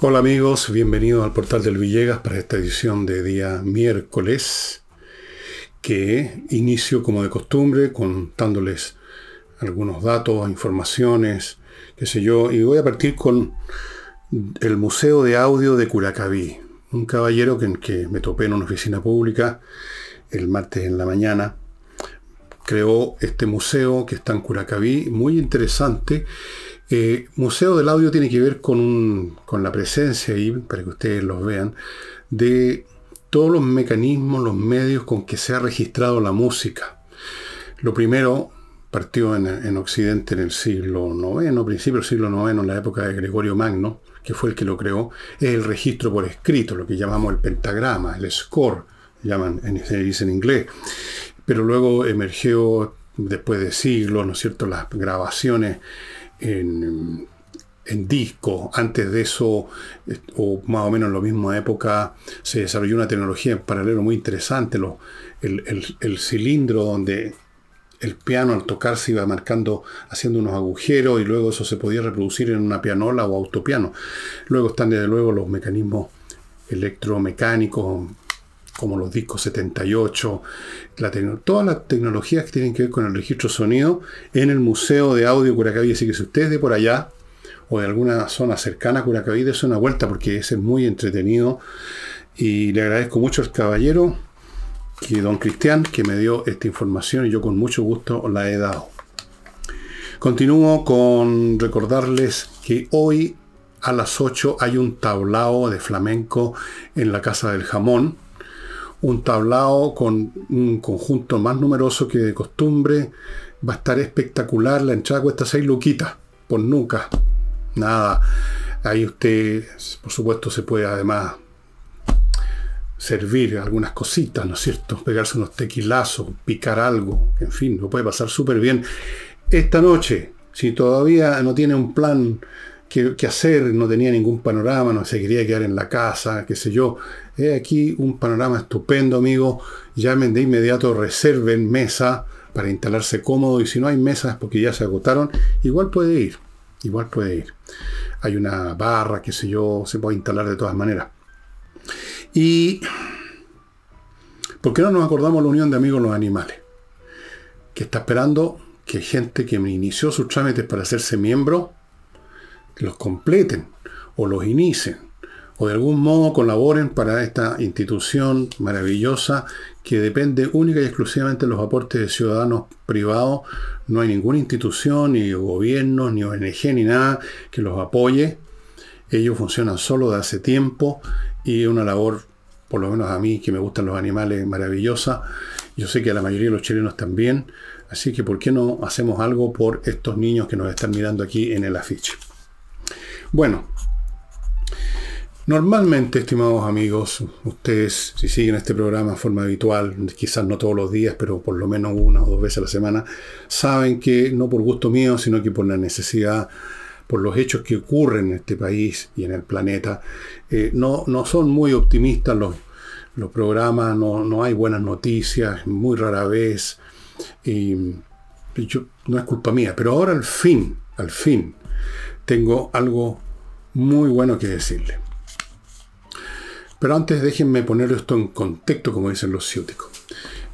Hola amigos, bienvenidos al portal del Villegas para esta edición de día miércoles, que inicio como de costumbre contándoles algunos datos, informaciones, qué sé yo, y voy a partir con el Museo de Audio de Curacaví, un caballero que, que me topé en una oficina pública el martes en la mañana, creó este museo que está en Curacaví, muy interesante, eh, Museo del Audio tiene que ver con, la presencia ahí, para que ustedes los vean, de todos los mecanismos, los medios con que se ha registrado la música. Lo primero partió en, Occidente en el siglo IX, principio del siglo IX, en la época de Gregorio Magno, que fue el que lo creó, es el registro por escrito, lo que llamamos el pentagrama, el score, llaman, se dice en inglés. Pero luego emergió, después de siglos, ¿no es cierto?, las grabaciones en, disco. Antes de eso, o más o menos en la misma época, se desarrolló una tecnología en paralelo muy interesante, el, cilindro donde el piano al tocar se iba marcando, haciendo unos agujeros y luego eso se podía reproducir en una pianola o autopiano. Luego están desde luego los mecanismos electromecánicos como los discos 78, todas las tecnologías que tienen que ver con el registro sonido en el Museo de Audio Curacaví. Así que si ustedes de por allá o de alguna zona cercana a Curacaví, es una vuelta porque es muy entretenido. Y le agradezco mucho al caballero, que don Cristian, que me dio esta información y yo con mucho gusto la he dado. Continúo con recordarles que hoy a las 8 hay un tablao de flamenco en la Casa del Jamón un tablao con un conjunto más numeroso que de costumbre. Va a estar espectacular. La entrada cuesta 6 luquitas, por nunca. Nada. Ahí usted, por supuesto, se puede además servir algunas cositas, ¿no es cierto? Pegarse unos tequilazos, picar algo, en fin, lo puede pasar súper bien. Esta noche, si todavía no tiene un plan que, hacer, no tenía ningún panorama, no se quería quedar en la casa, qué sé yo. He aquí un panorama estupendo, amigo. Llamen de inmediato, reserven mesa para instalarse cómodo y si no hay mesas porque ya se agotaron, igual puede ir, igual puede ir. Hay una barra, qué sé yo, se puede instalar de todas maneras. Y ¿por qué no nos acordamos la Unión de Amigos los Animales? Que está esperando que gente que inició sus trámites para hacerse miembro los completen o los inicien o de algún modo colaboren para esta institución maravillosa que depende única y exclusivamente de los aportes de ciudadanos privados. No hay ninguna institución, ni gobierno, ni ONG, ni nada que los apoye. Ellos funcionan solo de hace tiempo y una labor, por lo menos a mí, que me gustan los animales, maravillosa. Yo sé que a la mayoría de los chilenos también. Así que, ¿por qué no hacemos algo por estos niños que nos están mirando aquí en el afiche? Bueno, normalmente, estimados amigos, ustedes, si siguen este programa de forma habitual, quizás no todos los días, pero por lo menos una o dos veces a la semana, saben que no por gusto mío, sino que por la necesidad por los hechos que ocurren en este país y en el planeta, eh, no, no, son muy optimistas los, los programas, no, no, hay buenas noticias, muy rara vez, y, no es culpa mía, pero ahora al fin, al fin, tengo algo muy bueno que decirle. Pero antes déjenme poner esto en contexto, como dicen los ciúticos.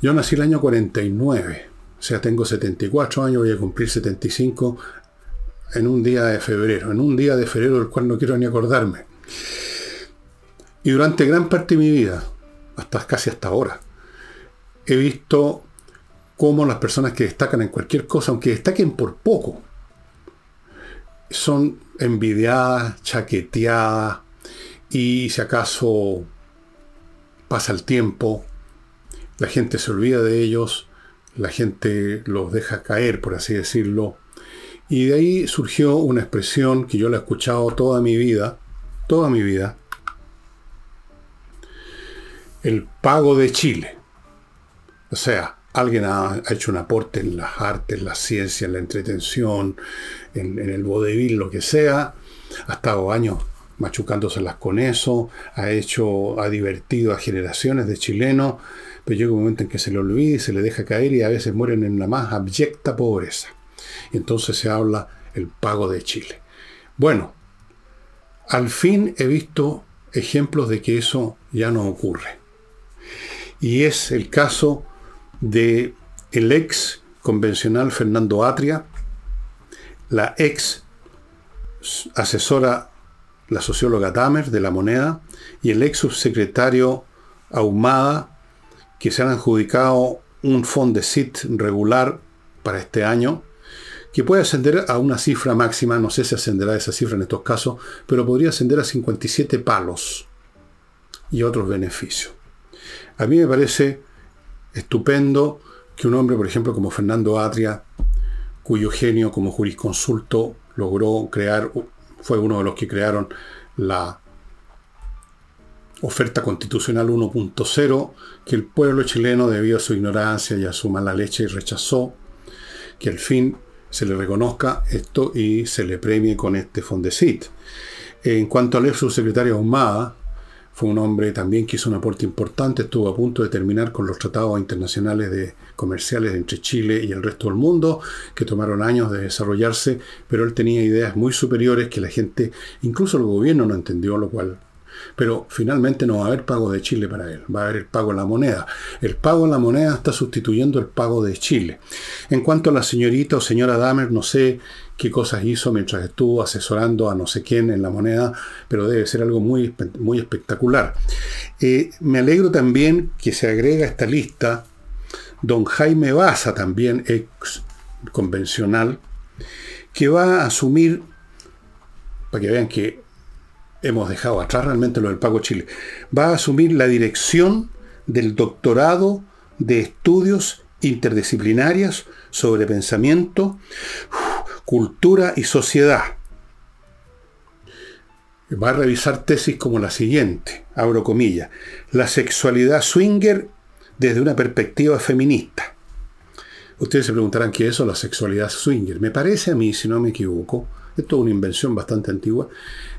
Yo nací el año 49, o sea, tengo 74 años, voy a cumplir 75 en un día de febrero, en un día de febrero del cual no quiero ni acordarme. Y durante gran parte de mi vida, hasta casi hasta ahora, he visto cómo las personas que destacan en cualquier cosa, aunque destaquen por poco, son envidiadas, chaqueteadas, y si acaso pasa el tiempo, la gente se olvida de ellos, la gente los deja caer, por así decirlo. Y de ahí surgió una expresión que yo la he escuchado toda mi vida, toda mi vida, el pago de Chile. O sea, alguien ha, hecho un aporte en las artes, en la ciencia, en la entretención, en, el vodevil, lo que sea, ha estado años machucándoselas con eso, ha hecho, ha divertido a generaciones de chilenos, pero llega un momento en que se le olvida y se le deja caer y a veces mueren en la más abyecta pobreza. Entonces se habla el pago de Chile. Bueno, Al fin he visto ejemplos de que eso ya no ocurre. Y es el caso de ex convencional Fernando Atria, la ex asesora, la socióloga Damer de la moneda, y el ex subsecretario Ahumada, que se han adjudicado un fondo de SIT regular para este año, que puede ascender a una cifra máxima, no sé si ascenderá esa cifra en estos casos, pero podría ascender a 57 palos y otros beneficios. A mí me parece estupendo que un hombre, por ejemplo, como Fernando Atria, cuyo genio como jurisconsulto logró crear, fue uno de los que crearon la oferta constitucional 1.0, que el pueblo chileno, debido a su ignorancia y a su mala leche, rechazó, que al fin se le reconozca esto y se le premie con este Fondesit. En cuanto al ex subsecretario Ahumada, fue un hombre también que hizo un aporte importante, estuvo a punto de terminar con los tratados internacionales de comerciales entre Chile y el resto del mundo, que tomaron años de desarrollarse, pero él tenía ideas muy superiores que la gente, incluso el gobierno no entendió, lo cual pero finalmente no va a haber pago de Chile para él, va a haber el pago en la moneda. El pago en la moneda está sustituyendo el pago de Chile. En cuanto a la señorita o señora Damer, no sé qué cosas hizo mientras estuvo asesorando a no sé quién en la moneda, pero debe ser algo muy, muy espectacular. Eh, me alegro también que se agrega esta lista don Jaime Baza, también ex convencional, que va a asumir, para que vean que hemos dejado atrás realmente lo del Pago Chile, va a asumir la dirección del doctorado de estudios interdisciplinarios sobre pensamiento, cultura y sociedad. Va a revisar tesis como la siguiente, abro comillas, la sexualidad swinger desde una perspectiva feminista. Ustedes se preguntarán qué es eso, la sexualidad swinger. Me parece a mí, si no me equivoco, esto es una invención bastante antigua,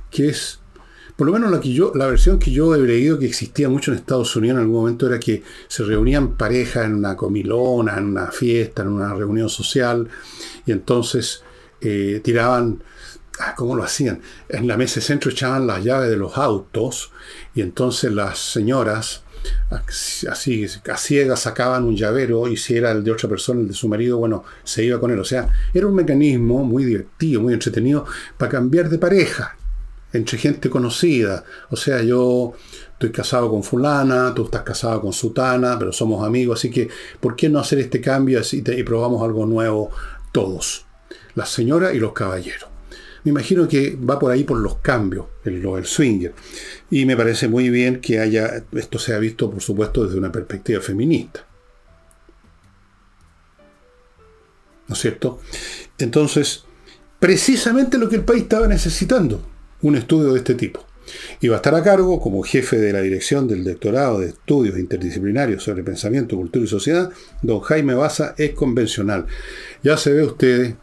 que es por lo menos la, que yo, la versión que yo he leído que existía mucho en Estados Unidos en algún momento era que se reunían parejas en una comilona, en una fiesta, en una reunión social, y entonces eh, tiraban, ah, ¿cómo lo hacían? En la mesa de centro echaban las llaves de los autos, y entonces las señoras, así a ciegas sacaban un llavero y si era el de otra persona, el de su marido, bueno, se iba con él. O sea, era un mecanismo muy divertido, muy entretenido para cambiar de pareja entre gente conocida. O sea, yo estoy casado con fulana, tú estás casado con sutana, pero somos amigos, así que ¿por qué no hacer este cambio y probamos algo nuevo todos? Las señoras y los caballeros. Me imagino que va por ahí por los cambios, el, del swinger. Y me parece muy bien que haya, esto sea visto, por supuesto, desde una perspectiva feminista. ¿No es cierto? Entonces, precisamente lo que el país estaba necesitando un estudio de este tipo. Y va a estar a cargo, como jefe de la dirección del doctorado de estudios interdisciplinarios sobre pensamiento, cultura y sociedad, don Jaime Baza es convencional. Ya se ve ustedes,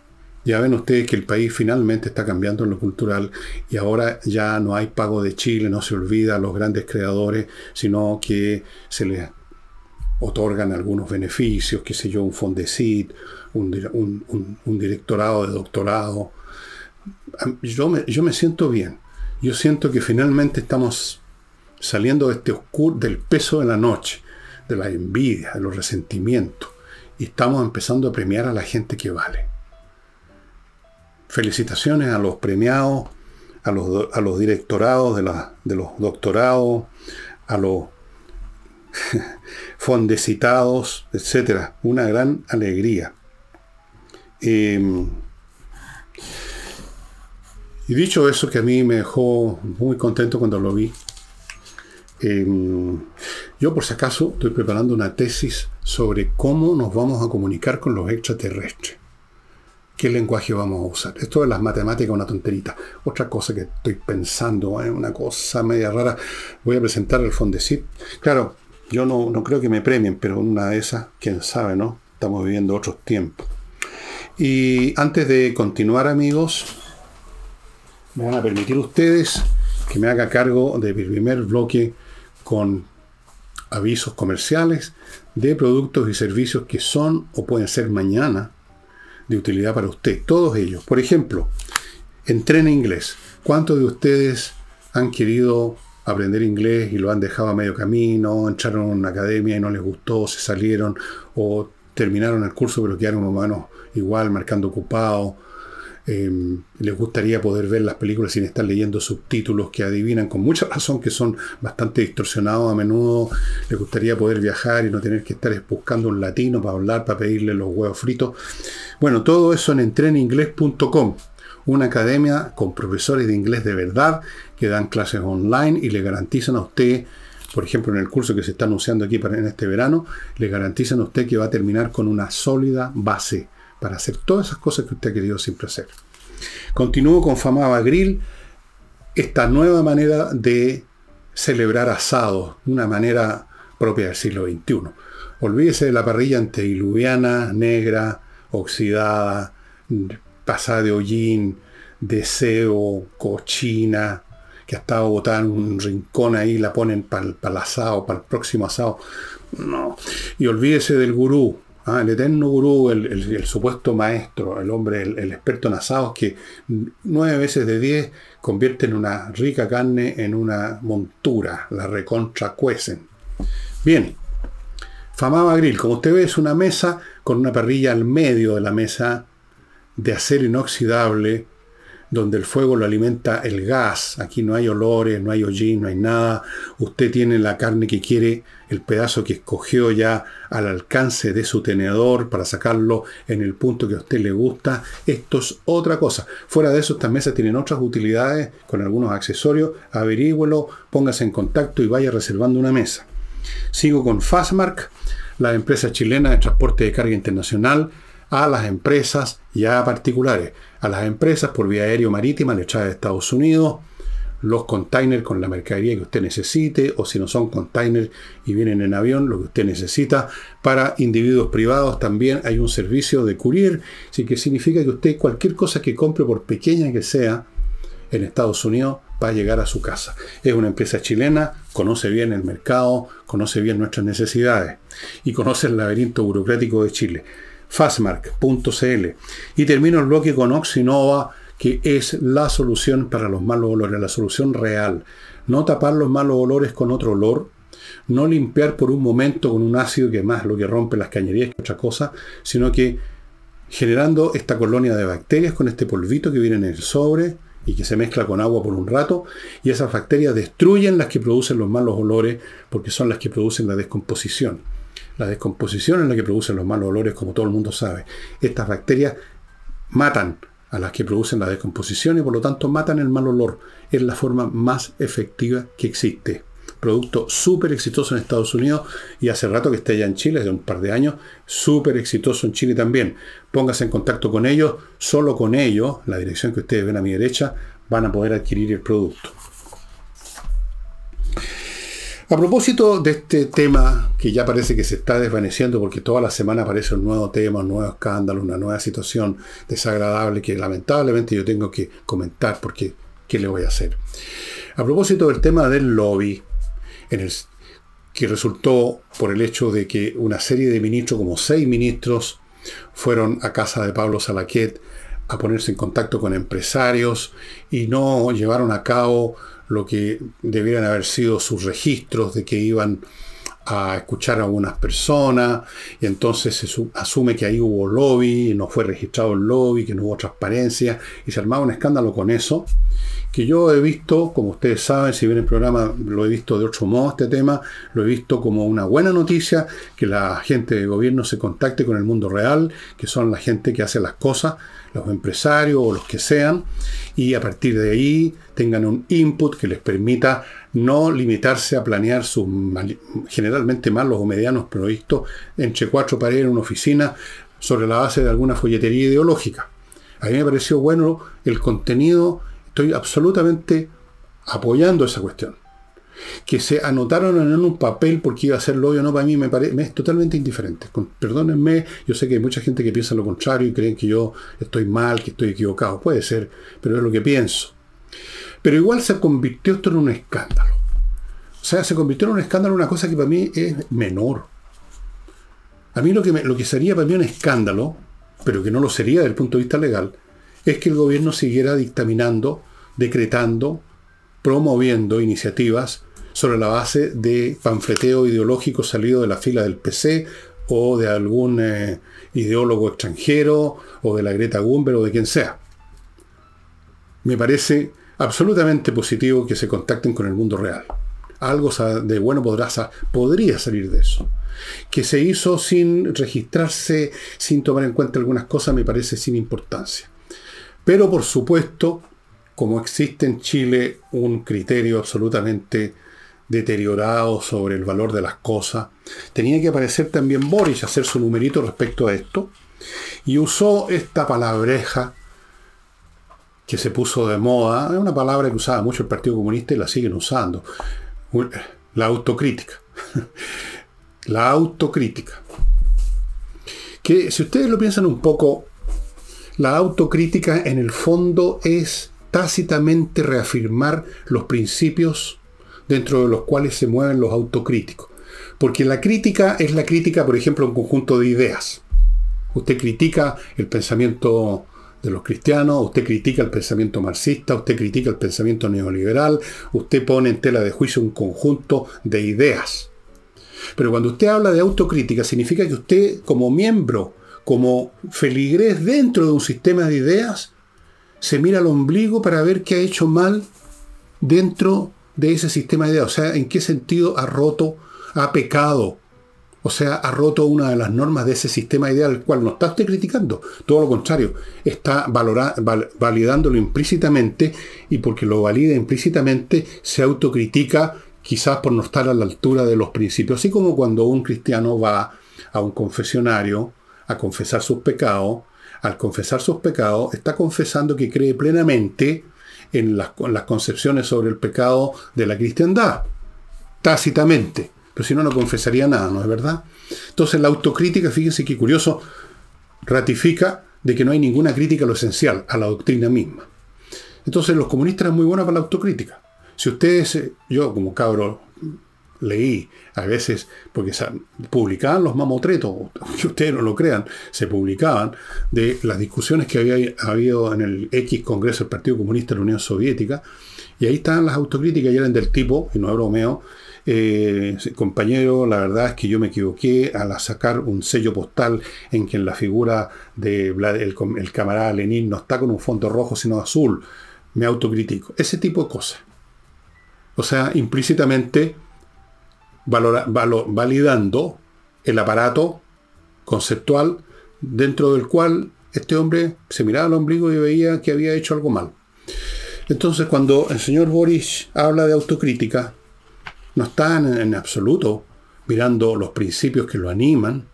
ya ven ustedes que el país finalmente está cambiando en lo cultural y ahora ya no hay pago de Chile, no se olvida a los grandes creadores, sino que se les otorgan algunos beneficios, qué sé yo, un Fondesit, un, un directorado de doctorado, yo me siento bien. Yo siento que finalmente estamos saliendo de este oscuro, del peso de la noche, de la envidia, de los resentimientos, y estamos empezando a premiar a la gente que vale. Felicitaciones a los premiados, a los, a los directorados de, de los doctorados, a los fondecitados, etc. Una gran alegría. Em, y dicho eso, que a mí me dejó muy contento cuando lo vi, em, yo por si acaso estoy preparando una tesis sobre cómo nos vamos a comunicar con los extraterrestres. ¿Qué lenguaje vamos a usar? Esto de las matemáticas una tonterita. Otra cosa que estoy pensando, es una cosa media rara. Voy a presentar el Fondesit. Claro, yo no, no creo que me premien, pero una de esas, quién sabe, ¿no? Estamos viviendo otros tiempos. Y antes de continuar, amigos, me van a permitir ustedes que me haga cargo de mi primer bloque con avisos comerciales de productos y servicios que son o pueden ser mañana de utilidad para usted. Todos ellos. Por ejemplo, entrena inglés. ¿Cuántos de ustedes han querido aprender inglés y lo han dejado a medio camino, entraron a una academia y no les gustó, se salieron o terminaron el curso pero quedaron humanos igual, marcando ocupado? Em, les gustaría poder ver las películas sin estar leyendo subtítulos que adivinan con mucha razón que son bastante distorsionados a menudo. Les gustaría poder viajar y no tener que estar buscando un latino para hablar, para pedirle los huevos fritos. Bueno, todo eso en entreninglés.com, una academia con profesores de inglés de verdad que dan clases online y le garantizan a usted por ejemplo, en el curso que se está anunciando aquí para en este verano, le garantizan a usted que va a terminar con una sólida base para hacer todas esas cosas que usted ha querido siempre hacer. Continúo con Famaba Grill, esta nueva manera de celebrar asados, una manera propia del siglo XXI. Olvídese de la parrilla antediluviana, negra, oxidada, pasada de hollín, deseo, cochina, que ha estado botada en un rincón ahí, la ponen para el asado, para el próximo asado. No. Y olvídese del gurú, Ah, el eterno gurú, el, supuesto maestro, el hombre, el, experto en asados que nueve veces de diez convierten una rica carne en una montura, la recontra cuecen. Bien, Famaba Grill, como usted ve, es una mesa con una parrilla al medio de la mesa de acero inoxidable donde el fuego lo alimenta el gas. Aquí no hay olores, no hay hollín, no hay nada. Usted tiene la carne que quiere, el pedazo que escogió ya al alcance de su tenedor para sacarlo en el punto que a usted le gusta. Esto es otra cosa. Fuera de eso, estas mesas tienen otras utilidades con algunos accesorios. Averígüelo, póngase en contacto y vaya reservando una mesa. Sigo con Fastmark, la empresa chilena de transporte de carga internacional a las empresas y a particulares. A las empresas por vía aérea o marítima le trae de Estados Unidos los containers con la mercadería que usted necesite, o si no son containers y vienen en avión, lo que usted necesita. Para individuos privados también hay un servicio de courier, así que significa que usted cualquier cosa que compre, por pequeña que sea, en Estados Unidos, va a llegar a su casa. Es una empresa chilena, conoce bien el mercado, conoce bien nuestras necesidades y conoce el laberinto burocrático de Chile fastmark.cl. Y termino el bloque con Oxinova, que es la solución para los malos olores, la solución real. No tapar los malos olores con otro olor, no limpiar por un momento con un ácido que más lo que rompe las cañerías que otra cosa, sino que generando esta colonia de bacterias con este polvito que viene en el sobre y que se mezcla con agua por un rato, y esas bacterias destruyen las que producen los malos olores porque son las que producen la descomposición. La descomposición es la que produce los malos olores, como todo el mundo sabe. Estas bacterias matan a las que producen la descomposición y por lo tanto matan el mal olor. Es la forma más efectiva que existe. Producto súper exitoso en Estados Unidos y hace rato que está ya en Chile, hace un par de años, súper exitoso en Chile también. Póngase en contacto con ellos, solo con ellos, la dirección que ustedes ven a mi derecha, van a poder adquirir el producto. A propósito de este tema que ya parece que se está desvaneciendo porque toda la semana aparece un nuevo tema, un nuevo escándalo, una nueva situación desagradable que lamentablemente yo tengo que comentar porque ¿qué le voy a hacer? A propósito del tema del lobby, en el, que resultó por el hecho de que una serie de ministros, como seis ministros, fueron a casa de Pablo Salaquet a ponerse en contacto con empresarios y no llevaron a cabo lo que debieran haber sido sus registros de que iban a escuchar a algunas personas y entonces se asume que ahí hubo lobby, no fue registrado el lobby, que no hubo transparencia y se armaba un escándalo con eso, que yo he visto, como ustedes saben, si bien el programa lo he visto de otro modo este tema, lo he visto como una buena noticia que la gente de gobierno se contacte con el mundo real, que son la gente que hace las cosas, los empresarios o los que sean, y a partir de ahí tengan un input que les permita no limitarse a planear sus generalmente malos o medianos proyectos entre cuatro paredes en una oficina sobre la base de alguna folletería ideológica. A mí me pareció bueno el contenido, estoy absolutamente apoyando esa cuestión que se anotaron en un papel porque iba a ser o no, para mí me, parece es totalmente indiferente. perdónenme, yo sé que hay mucha gente que piensa lo contrario y creen que yo estoy mal, que estoy equivocado. Puede ser, pero es lo que pienso. Pero igual se convirtió esto en un escándalo. O sea, se convirtió en un escándalo una cosa que para mí es menor. A mí lo que, lo que sería para mí un escándalo, pero que no lo sería desde el punto de vista legal, es que el gobierno siguiera dictaminando decretando, promoviendo iniciativas sobre la base de panfleteo ideológico salido de la fila del PC o de algún eh, ideólogo extranjero o de la Greta Thunberg o de quien sea. Me parece absolutamente positivo que se contacten con el mundo real. Algo de bueno podrá, podría salir de eso. Que se hizo sin registrarse, sin tomar en cuenta algunas cosas, me parece sin importancia. Pero por supuesto, como existe en Chile un criterio absolutamente deteriorado sobre el valor de las cosas, tenía que aparecer también Boris, hacer su numerito respecto a esto, y usó esta palabreja que se puso de moda, es una palabra que usaba mucho el Partido Comunista y la siguen usando, la autocrítica. la autocrítica. Que si ustedes lo piensan un poco, la autocrítica en el fondo es tácitamente reafirmar los principios dentro de los cuales se mueven los autocríticos. Porque la crítica es la crítica, por ejemplo, un conjunto de ideas. Usted critica el pensamiento de los cristianos, usted critica el pensamiento marxista, usted critica el pensamiento neoliberal, usted pone en tela de juicio un conjunto de ideas. Pero cuando usted habla de autocrítica, significa que usted como miembro, como feligrés dentro de un sistema de ideas, se mira al ombligo para ver qué ha hecho mal dentro de ese sistema de ideas. O sea, en qué sentido ha roto, ha pecado, o sea, ha roto una de las normas de ese sistema ideal, el cual no está usted criticando. Todo lo contrario, está validándolo implícitamente y porque lo valida implícitamente se autocritica quizás por no estar a la altura de los principios. Así como cuando un cristiano va a un confesionario a confesar sus pecados, al confesar sus pecados está confesando que cree plenamente en las, las concepciones sobre el pecado de la cristiandad, tácitamente. Pero si no, no confesaría nada, ¿no es verdad? Entonces la autocrítica, fíjense qué curioso, ratifica de que no hay ninguna crítica a lo esencial, a la doctrina misma. Entonces los comunistas eran muy buenos para la autocrítica. Si ustedes, eh, yo como cabro leí a veces, porque publicaban los mamotretos, que ustedes no lo crean, se publicaban de las discusiones que había habido en el X Congreso del Partido Comunista de la Unión Soviética, y ahí estaban las autocríticas y eran del tipo, y no es bromeo, eh, compañero, la verdad es que yo me equivoqué al sacar un sello postal en que la figura del de camarada Lenin no está con un fondo rojo sino azul. Me autocritico. Ese tipo de cosas. O sea, implícitamente validando el aparato conceptual dentro del cual este hombre se miraba al ombligo y veía que había hecho algo mal. Entonces, cuando el señor Boris habla de autocrítica, no están en absoluto mirando los principios que lo animan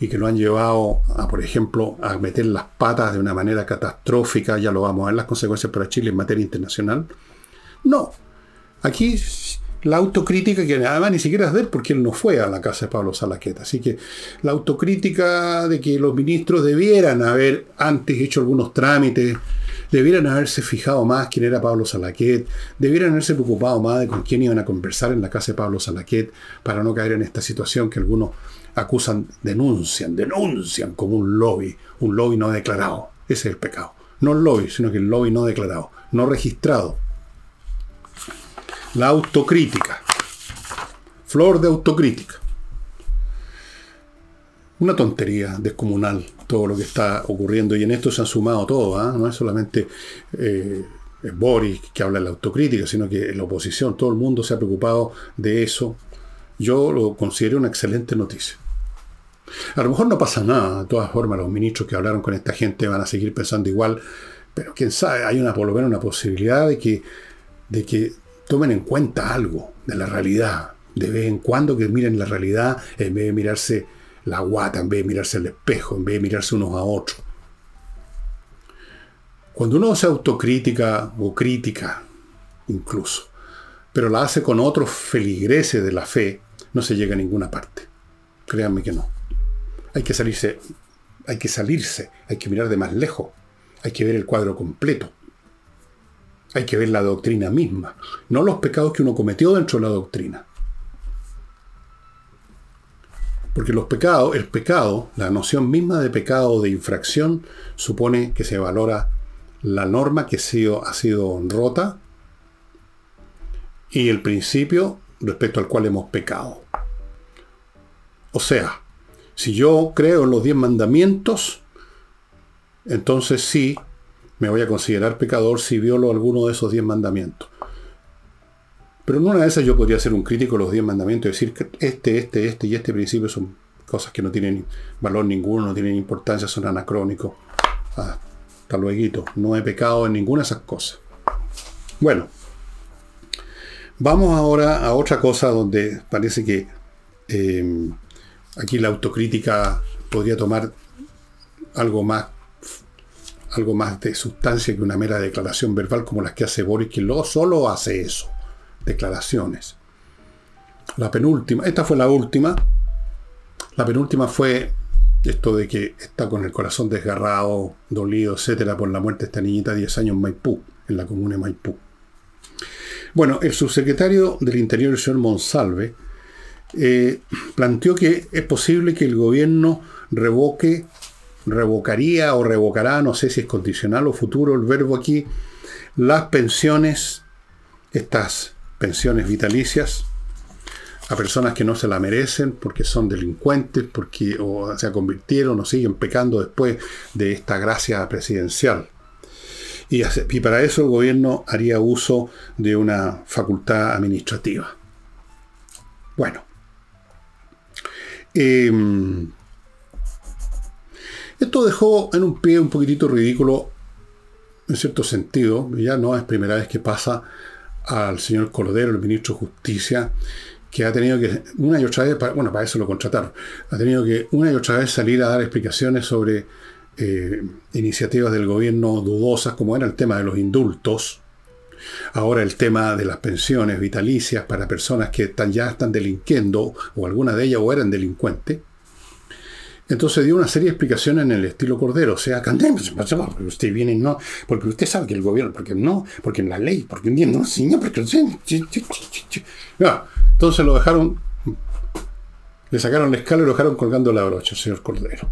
y que lo han llevado a, por ejemplo, a meter las patas de una manera catastrófica, ya lo vamos a ver las consecuencias para Chile en materia internacional. No, aquí la autocrítica, que además ni siquiera es de él, porque él no fue a la casa de Pablo Salaqueta. Así que la autocrítica de que los ministros debieran haber antes hecho algunos trámites Debieran haberse fijado más quién era Pablo Salaquet, debieran haberse preocupado más de con quién iban a conversar en la casa de Pablo Salaquet para no caer en esta situación que algunos acusan, denuncian, denuncian como un lobby, un lobby no declarado. Ese es el pecado. No el lobby, sino que el lobby no declarado, no registrado. La autocrítica. Flor de autocrítica. Una tontería descomunal todo lo que está ocurriendo y en esto se han sumado todos, ¿ah? no es solamente eh, Boris que habla de la autocrítica, sino que la oposición, todo el mundo se ha preocupado de eso. Yo lo considero una excelente noticia. A lo mejor no pasa nada, de todas formas los ministros que hablaron con esta gente van a seguir pensando igual, pero quién sabe, hay una por lo menos una posibilidad de que, de que tomen en cuenta algo de la realidad, de vez en cuando que miren la realidad en vez de mirarse la guata en vez de mirarse al espejo, en vez de mirarse unos a otros. Cuando uno hace autocrítica o crítica, incluso, pero la hace con otros feligreses de la fe, no se llega a ninguna parte. Créanme que no. Hay que salirse, hay que salirse, hay que mirar de más lejos, hay que ver el cuadro completo. Hay que ver la doctrina misma, no los pecados que uno cometió dentro de la doctrina. Porque los pecados, el pecado, la noción misma de pecado o de infracción, supone que se valora la norma que ha sido, ha sido rota y el principio respecto al cual hemos pecado. O sea, si yo creo en los diez mandamientos, entonces sí me voy a considerar pecador si violo alguno de esos diez mandamientos. Pero en una de esas yo podría ser un crítico de los diez mandamientos y decir que este, este, este y este principio son cosas que no tienen valor ninguno, no tienen importancia, son anacrónicos. Hasta luego, no he pecado en ninguna de esas cosas. Bueno, vamos ahora a otra cosa donde parece que eh, aquí la autocrítica podría tomar algo más algo más de sustancia que una mera declaración verbal como las que hace Boris, que luego solo hace eso, declaraciones. La penúltima, esta fue la última, la penúltima fue esto de que está con el corazón desgarrado, dolido, etcétera, por la muerte de esta niñita de 10 años en Maipú, en la comuna de Maipú. Bueno, el subsecretario del Interior, el señor Monsalve, eh, planteó que es posible que el gobierno revoque, revocaría o revocará, no sé si es condicional o futuro el verbo aquí, las pensiones, estas pensiones vitalicias, a personas que no se la merecen porque son delincuentes, porque o se convirtieron o siguen pecando después de esta gracia presidencial. Y, para eso el gobierno haría uso de una facultad administrativa. Bueno, Em, esto dejó en un pie un poquitito ridículo, en cierto sentido, ya no es primera vez que pasa al señor Cordero, el ministro de Justicia, que ha tenido que, una y otra vez, bueno, para eso lo contrataron, ha tenido que una y otra vez salir a dar explicaciones sobre eh, iniciativas del gobierno dudosas, como era el tema de los indultos, Ahora el tema de las pensiones vitalicias para personas que están, ya están delinquiendo, o alguna de ellas o eran delincuentes. Entonces dio una serie de explicaciones en el estilo Cordero. O sea, cantemos, porque usted viene, no, porque usted sabe que el gobierno, porque no, porque en la ley, porque no, señor, porque no. Entonces lo dejaron, le sacaron la escala y lo dejaron colgando la brocha, señor Cordero.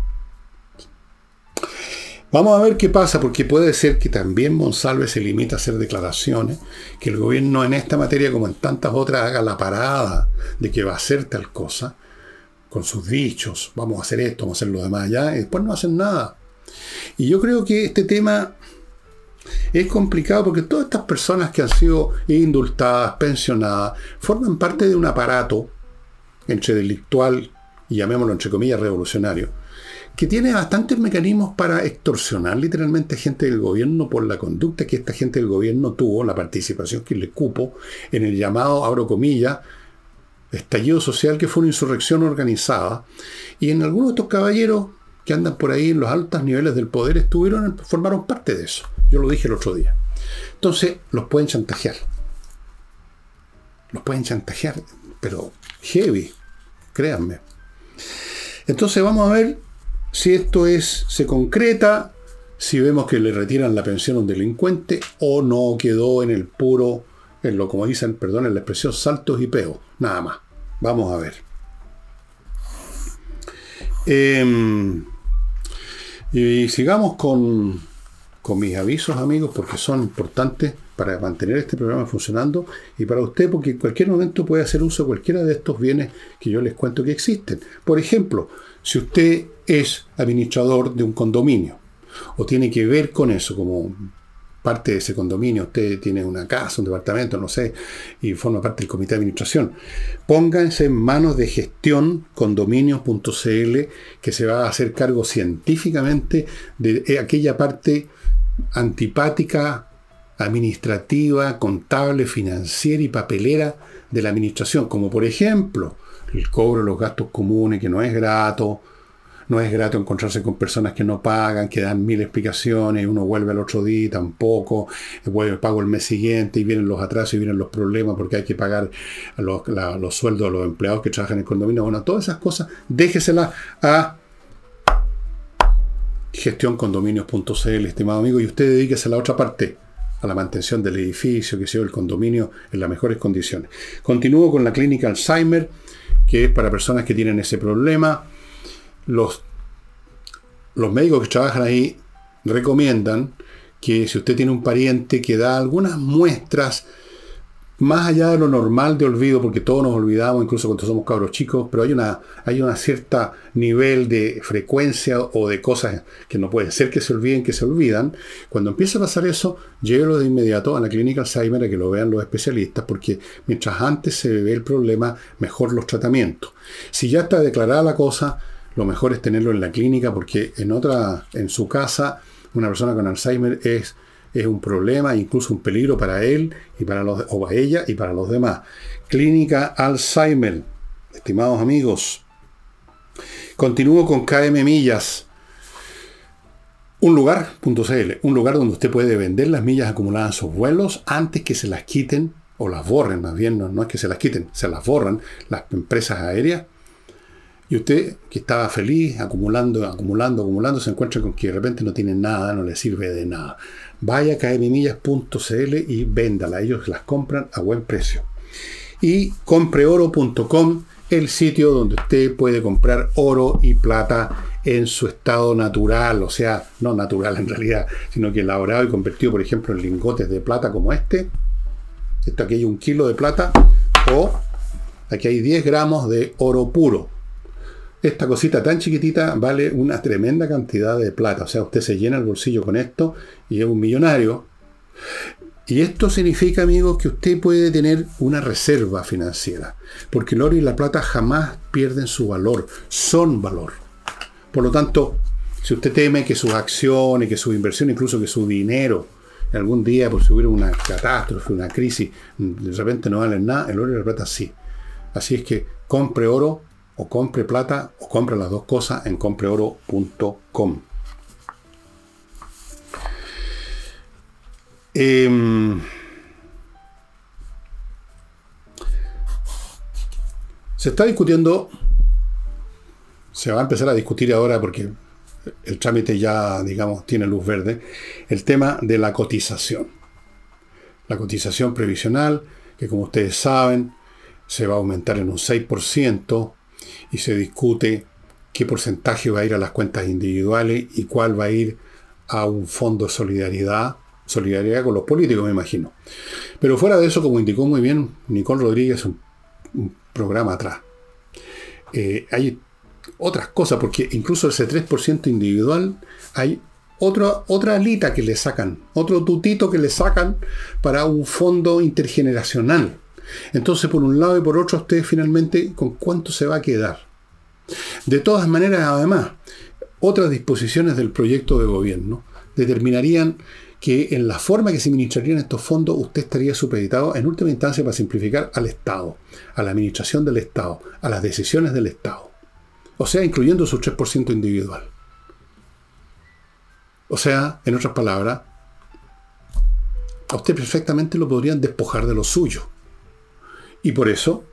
Vamos a ver qué pasa, porque puede ser que también Monsalve se limita a hacer declaraciones, que el gobierno en esta materia, como en tantas otras, haga la parada de que va a hacer tal cosa, con sus dichos, vamos a hacer esto, vamos a hacer lo demás ya, y después no hacen nada. Y yo creo que este tema es complicado porque todas estas personas que han sido indultadas, pensionadas, forman parte de un aparato entre delictual y llamémoslo entre comillas revolucionario, que tiene bastantes mecanismos para extorsionar literalmente gente del gobierno por la conducta que esta gente del gobierno tuvo, la participación que le cupo en el llamado, abro comillas, estallido social que fue una insurrección organizada. Y en algunos de estos caballeros que andan por ahí en los altos niveles del poder estuvieron, formaron parte de eso. Yo lo dije el otro día. Entonces, los pueden chantajear. Los pueden chantajear, pero heavy, créanme. Entonces vamos a ver si esto es, se concreta, si vemos que le retiran la pensión a un delincuente o no quedó en el puro, en lo como dicen, perdón, en la expresión saltos y peos, nada más. Vamos a ver. Em, y sigamos con, con mis avisos, amigos, porque son importantes para mantener este programa funcionando y para usted, porque en cualquier momento puede hacer uso de cualquiera de estos bienes que yo les cuento que existen. Por ejemplo, si usted es administrador de un condominio o tiene que ver con eso como parte de ese condominio, usted tiene una casa, un departamento, no sé, y forma parte del comité de administración, pónganse en manos de gestión condominios.cl que se va a hacer cargo científicamente de aquella parte antipática, administrativa, contable, financiera y papelera de la administración, como por ejemplo el cobro de los gastos comunes, que no es grato, no es grato encontrarse con personas que no pagan, que dan mil explicaciones, uno vuelve al otro día tampoco, vuelve, pago el mes siguiente y vienen los atrasos y vienen los problemas porque hay que pagar los, sueldos de los empleados que trabajan en el condominio. Bueno, todas esas cosas, déjeselas a gestioncondominios.cl, estimado amigo, y usted dedíquese a la otra parte, a la mantención del edificio, que sea el condominio en las mejores condiciones. Continúo con la clínica Alzheimer, que es para personas que tienen ese problema los, los médicos que trabajan ahí recomiendan que si usted tiene un pariente que da algunas muestras, más allá de lo normal de olvido, porque todos nos olvidamos, incluso cuando somos cabros chicos, pero hay una, hay una cierta nivel de frecuencia o de cosas que no puede ser que se olviden, que se olvidan. Cuando empieza a pasar eso, llévelo de inmediato a la clínica Alzheimer a que lo vean los especialistas, porque mientras antes se ve el problema, mejor los tratamientos. Si ya está declarada la cosa, lo mejor es tenerlo en la clínica, porque en otra, en su casa, una persona con Alzheimer es es un problema, incluso un peligro para él y para los, o para ella y para los demás. Clínica Alzheimer, estimados amigos. Continúo con KM Millas. Un lugar.cl, un lugar donde usted puede vender las millas acumuladas en sus vuelos antes que se las quiten o las borren, más bien, no, no es que se las quiten, se las borran las empresas aéreas y usted, que estaba feliz, acumulando, acumulando, acumulando, se encuentra con que de repente no tiene nada, no le sirve de nada. Vaya a kmillas.cl y véndala. Ellos las compran a buen precio. Y compreoro.com, el sitio donde usted puede comprar oro y plata en su estado natural, o sea, no natural en realidad, sino que elaborado y convertido, por ejemplo, en lingotes de plata como este. Esto aquí hay un kilo de plata o aquí hay 10 gramos de oro puro esta cosita tan chiquitita vale una tremenda cantidad de plata. O sea, usted se llena el bolsillo con esto y es un millonario. Y esto significa, amigos, que usted puede tener una reserva financiera. Porque el oro y la plata jamás pierden su valor. Son valor. Por lo tanto, si usted teme que sus acciones, que su inversión, incluso que su dinero, algún día por si hubiera una catástrofe, una crisis, de repente no valen nada, el oro y la plata sí. Así es que compre oro o compre plata o compre las dos cosas en compreoro.com. Em, se está discutiendo, se va a empezar a discutir ahora porque el trámite ya, digamos, tiene luz verde, el tema de la cotización. La cotización previsional, que como ustedes saben, se va a aumentar en un 6%, y se discute qué porcentaje va a ir a las cuentas individuales y cuál va a ir a un fondo de solidaridad, solidaridad con los políticos, me imagino. Pero fuera de eso, como indicó muy bien Nicole Rodríguez, un, programa atrás, eh, hay otras cosas, porque incluso ese 3% individual hay otra, otra alita que le sacan, otro tutito que le sacan para un fondo intergeneracional. Entonces, por un lado y por otro, usted finalmente, ¿con cuánto se va a quedar? De todas maneras, además, otras disposiciones del proyecto de gobierno determinarían que en la forma que se administrarían estos fondos usted estaría supeditado en última instancia para simplificar al Estado, a la administración del Estado, a las decisiones del Estado. O sea, incluyendo su 3% individual. O sea, en otras palabras, a usted perfectamente lo podrían despojar de lo suyo. Y por eso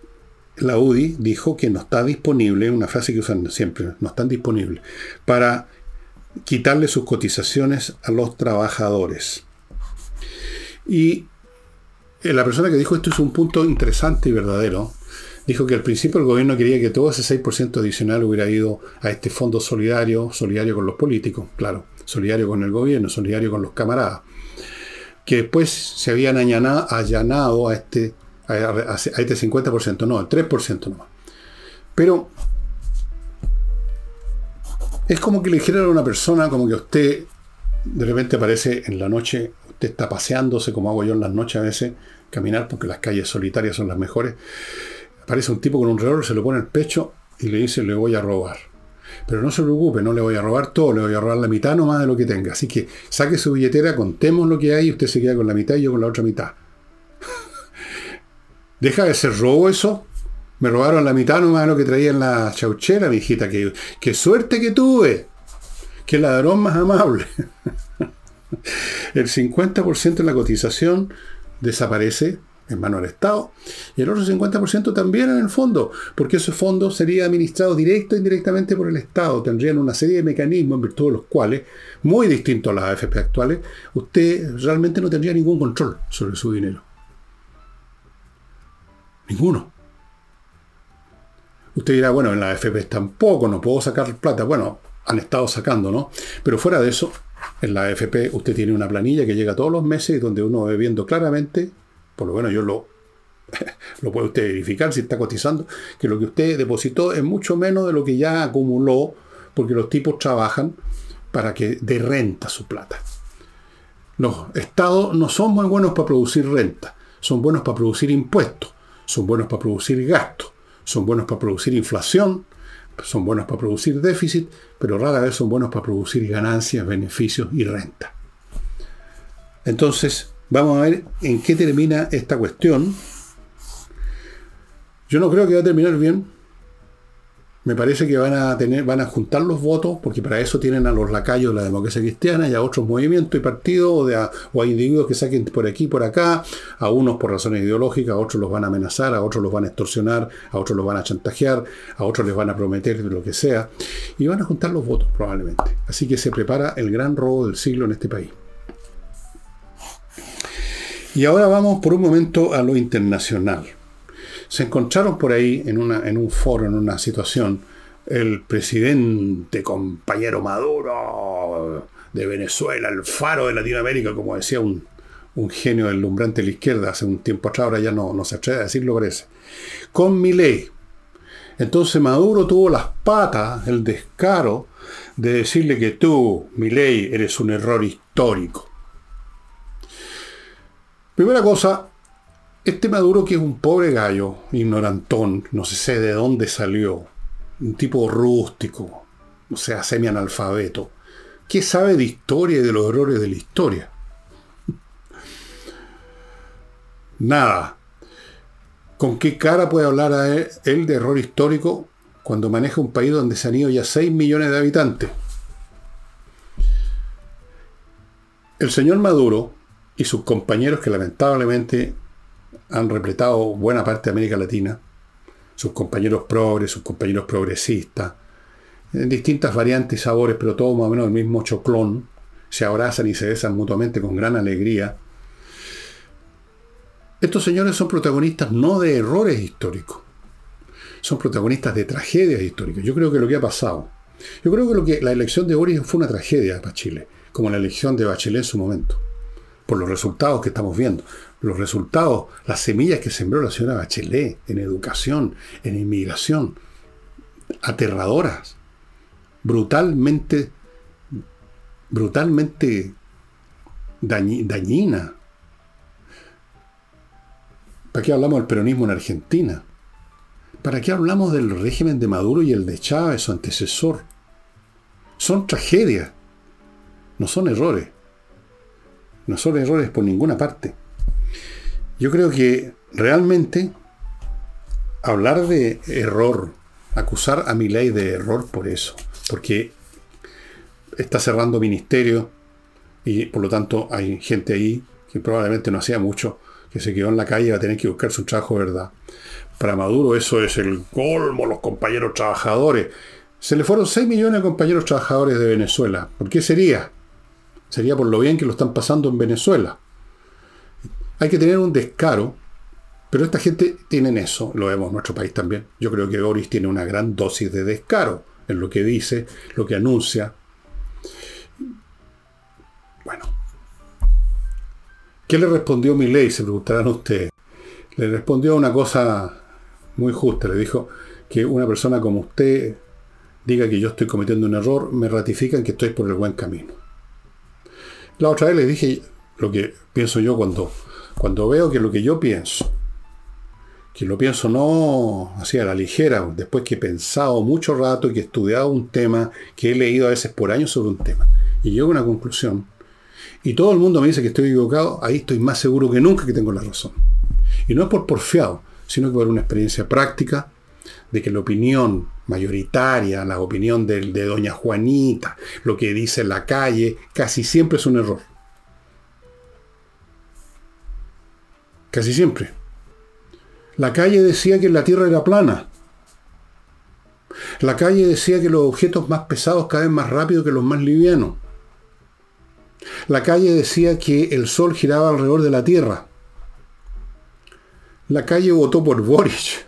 la UDI dijo que no está disponible, una frase que usan siempre, no están disponibles, para quitarle sus cotizaciones a los trabajadores. Y eh, la persona que dijo esto es un punto interesante y verdadero. Dijo que al principio el gobierno quería que todo ese 6% adicional hubiera ido a este fondo solidario, solidario con los políticos, claro, solidario con el gobierno, solidario con los camaradas, que después se habían allanado a este a, este 50%, no, al 3% nomás. Pero es como que le a una persona, como que usted de repente aparece en la noche, usted está paseándose, como hago yo en las noches a veces, caminar, porque las calles solitarias son las mejores. Aparece un tipo con un revólver, se lo pone el pecho y le dice, le voy a robar. Pero no se preocupe, no le voy a robar todo, le voy a robar la mitad nomás de lo que tenga. Así que saque su billetera, contemos lo que hay usted se queda con la mitad y yo con la otra mitad. Deja de ser robo eso. Me robaron la mitad nomás de lo que traía en la chauchera, mi hijita. Qué, suerte que tuve. Qué ladrón más amable. el 50% de la cotización desaparece en mano del Estado y el otro 50% también en el fondo, porque ese fondo sería administrado directo e indirectamente por el Estado. Tendrían una serie de mecanismos en virtud de los cuales, muy distintos a las AFP actuales, usted realmente no tendría ningún control sobre su dinero. Ninguno. Usted dirá, bueno, en la AFP tampoco, no puedo sacar plata. Bueno, han estado sacando, ¿no? Pero fuera de eso, En la AFP usted tiene una planilla que llega todos los meses y donde uno ve viendo claramente, por lo menos yo lo, lo puede usted verificar si está cotizando, que lo que usted depositó es mucho menos de lo que ya acumuló, porque los tipos trabajan para que dé renta su plata. Los estados no son muy buenos para producir renta, son buenos para producir impuestos, son buenos para producir gastos, son buenos para producir inflación, son buenos para producir déficit, pero rara vez son buenos para producir ganancias, beneficios y renta. Entonces, vamos a ver en qué termina esta cuestión. Yo no creo que va a terminar bien, me parece que van a tener, van a juntar los votos, porque para eso tienen a los lacayos de la democracia cristiana y a otros movimientos y partidos, o, a, individuos que saquen por aquí por acá, a unos por razones ideológicas, a otros los van a amenazar, a otros los van a extorsionar, a otros los van a chantajear, a otros les van a prometer lo que sea, y van a juntar los votos probablemente. Así que se prepara el gran robo del siglo en este país. Y ahora vamos por un momento a lo internacional se encontraron por ahí en, un foro, en una situación, el presidente compañero Maduro de Venezuela, el faro de Latinoamérica, como decía un, genio deslumbrante de la izquierda hace un tiempo atrás, ahora ya no, se atreve a decirlo, parece, con mi ley. Entonces Maduro tuvo las patas, el descaro de decirle que tú, mi ley, eres un error histórico. Primera cosa, este Maduro que es un pobre gallo, ignorantón, no sé de dónde salió, un tipo rústico, o sea, semi-analfabeto, ¿qué sabe de historia y de los errores de la historia? Nada. ¿Con qué cara puede hablar a él, de error histórico cuando maneja un país donde se han ido ya 6 millones de habitantes? El señor Maduro y sus compañeros que lamentablemente han repletado buena parte de América Latina, sus compañeros progres, sus compañeros progresistas, en distintas variantes y sabores, pero todos más o menos el mismo choclón, se abrazan y se besan mutuamente con gran alegría. Estos señores son protagonistas no de errores históricos, son protagonistas de tragedias históricas. Yo creo que lo que ha pasado, yo creo que, lo que la elección de Boris fue una tragedia para Chile, como la elección de Bachelet en su momento, por los resultados que estamos viendo los resultados, las semillas que sembró la señora Bachelet en educación, en inmigración, aterradoras, brutalmente, brutalmente dañina. ¿Para qué hablamos del peronismo en Argentina? ¿Para qué hablamos del régimen de Maduro y el de Chávez, su antecesor? Son tragedias, no son errores. No son errores por ninguna parte. Yo creo que realmente hablar de error, acusar a mi ley de error por eso, porque está cerrando ministerio y por lo tanto hay gente ahí que probablemente no hacía mucho, que se quedó en la calle y va a tener que buscar su trabajo verdad. Para Maduro eso es el colmo, los compañeros trabajadores. Se le fueron 6 millones de compañeros trabajadores de Venezuela. ¿Por qué sería? Sería por lo bien que lo están pasando en Venezuela. Hay que tener un descaro, pero esta gente tiene eso, lo vemos en nuestro país también. Yo creo que Boris tiene una gran dosis de descaro en lo que dice, lo que anuncia. Bueno. ¿Qué le respondió mi ley? Se preguntarán ustedes. Le respondió una cosa muy justa. Le dijo que una persona como usted diga que yo estoy cometiendo un error, me ratifican que estoy por el buen camino. La otra vez le dije lo que pienso yo cuando cuando veo que lo que yo pienso, que lo pienso no así a la ligera, después que he pensado mucho rato, que he estudiado un tema, que he leído a veces por años sobre un tema, y llego a una conclusión, y todo el mundo me dice que estoy equivocado, ahí estoy más seguro que nunca que tengo la razón. Y no es por porfiado, sino que por una experiencia práctica de que la opinión mayoritaria, la opinión de, de doña Juanita, lo que dice la calle, casi siempre es un error. Casi siempre. La calle decía que la Tierra era plana. La calle decía que los objetos más pesados caen más rápido que los más livianos. La calle decía que el Sol giraba alrededor de la Tierra. La calle votó por Boris.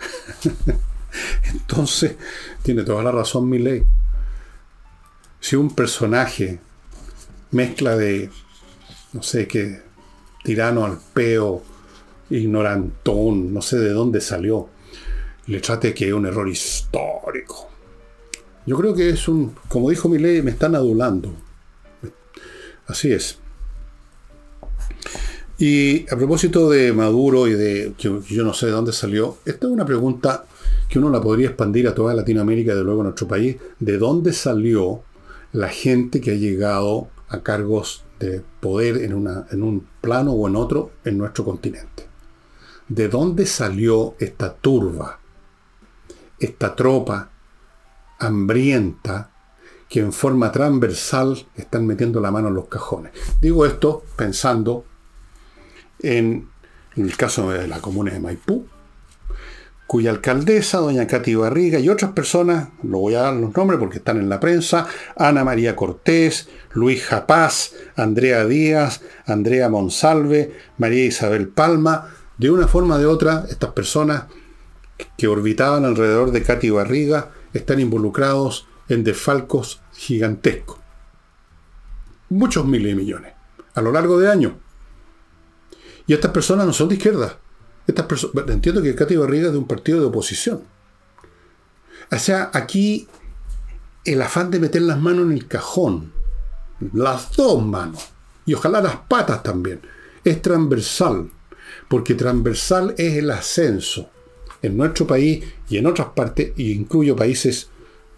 Entonces, tiene toda la razón mi ley. Si un personaje mezcla de, no sé qué, tirano al peo, ignorantón, no sé de dónde salió. Le trate que es un error histórico. Yo creo que es un, como dijo mi ley, me están adulando. Así es. Y a propósito de Maduro y de que yo no sé de dónde salió, esta es una pregunta que uno la podría expandir a toda Latinoamérica y de luego a nuestro país. ¿De dónde salió la gente que ha llegado a cargos de poder en, una, en un plano o en otro en nuestro continente? ¿De dónde salió esta turba, esta tropa hambrienta que en forma transversal están metiendo la mano en los cajones? Digo esto pensando en, el caso de la comuna de Maipú, cuya alcaldesa, doña Katy Barriga, y otras personas, lo voy a dar los nombres porque están en la prensa, Ana María Cortés, Luis Japaz, Andrea Díaz, Andrea Monsalve, María Isabel Palma, de una forma o de otra, estas personas que orbitaban alrededor de Katy Barriga están involucrados en desfalcos gigantescos. Muchos miles de millones, a lo largo de años. Y estas personas no son de izquierda. Entiendo que Katy Barriga es de un partido de oposición. O sea, aquí el afán de meter las manos en el cajón, las dos manos, y ojalá las patas también, es transversal, porque transversal es el ascenso en nuestro país y en otras partes, y incluyo países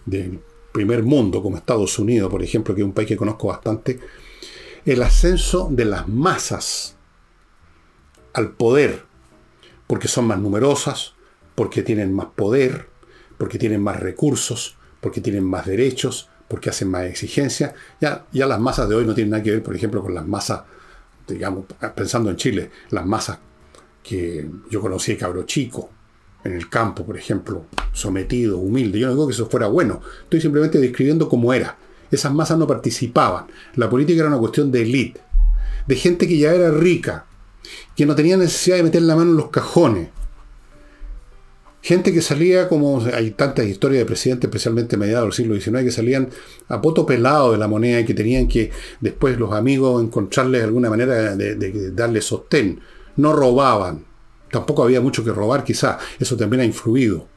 del primer mundo, como Estados Unidos, por ejemplo, que es un país que conozco bastante, el ascenso de las masas al poder, porque son más numerosas, porque tienen más poder, porque tienen más recursos, porque tienen más derechos, porque hacen más exigencias. Ya, ya las masas de hoy no tienen nada que ver, por ejemplo, con las masas, digamos, pensando en Chile, las masas que yo conocí de cabro chico, en el campo, por ejemplo, sometido, humilde. Yo no digo que eso fuera bueno, estoy simplemente describiendo cómo era. Esas masas no participaban. La política era una cuestión de élite, de gente que ya era rica, que no tenía necesidad de meter la mano en los cajones. Gente que salía como, hay tantas historias de presidentes, especialmente mediados del siglo XIX, que salían a poto pelado de la moneda y que tenían que después los amigos encontrarles alguna manera de, de darle sostén. No robaban, tampoco había mucho que robar quizá, eso también ha influido.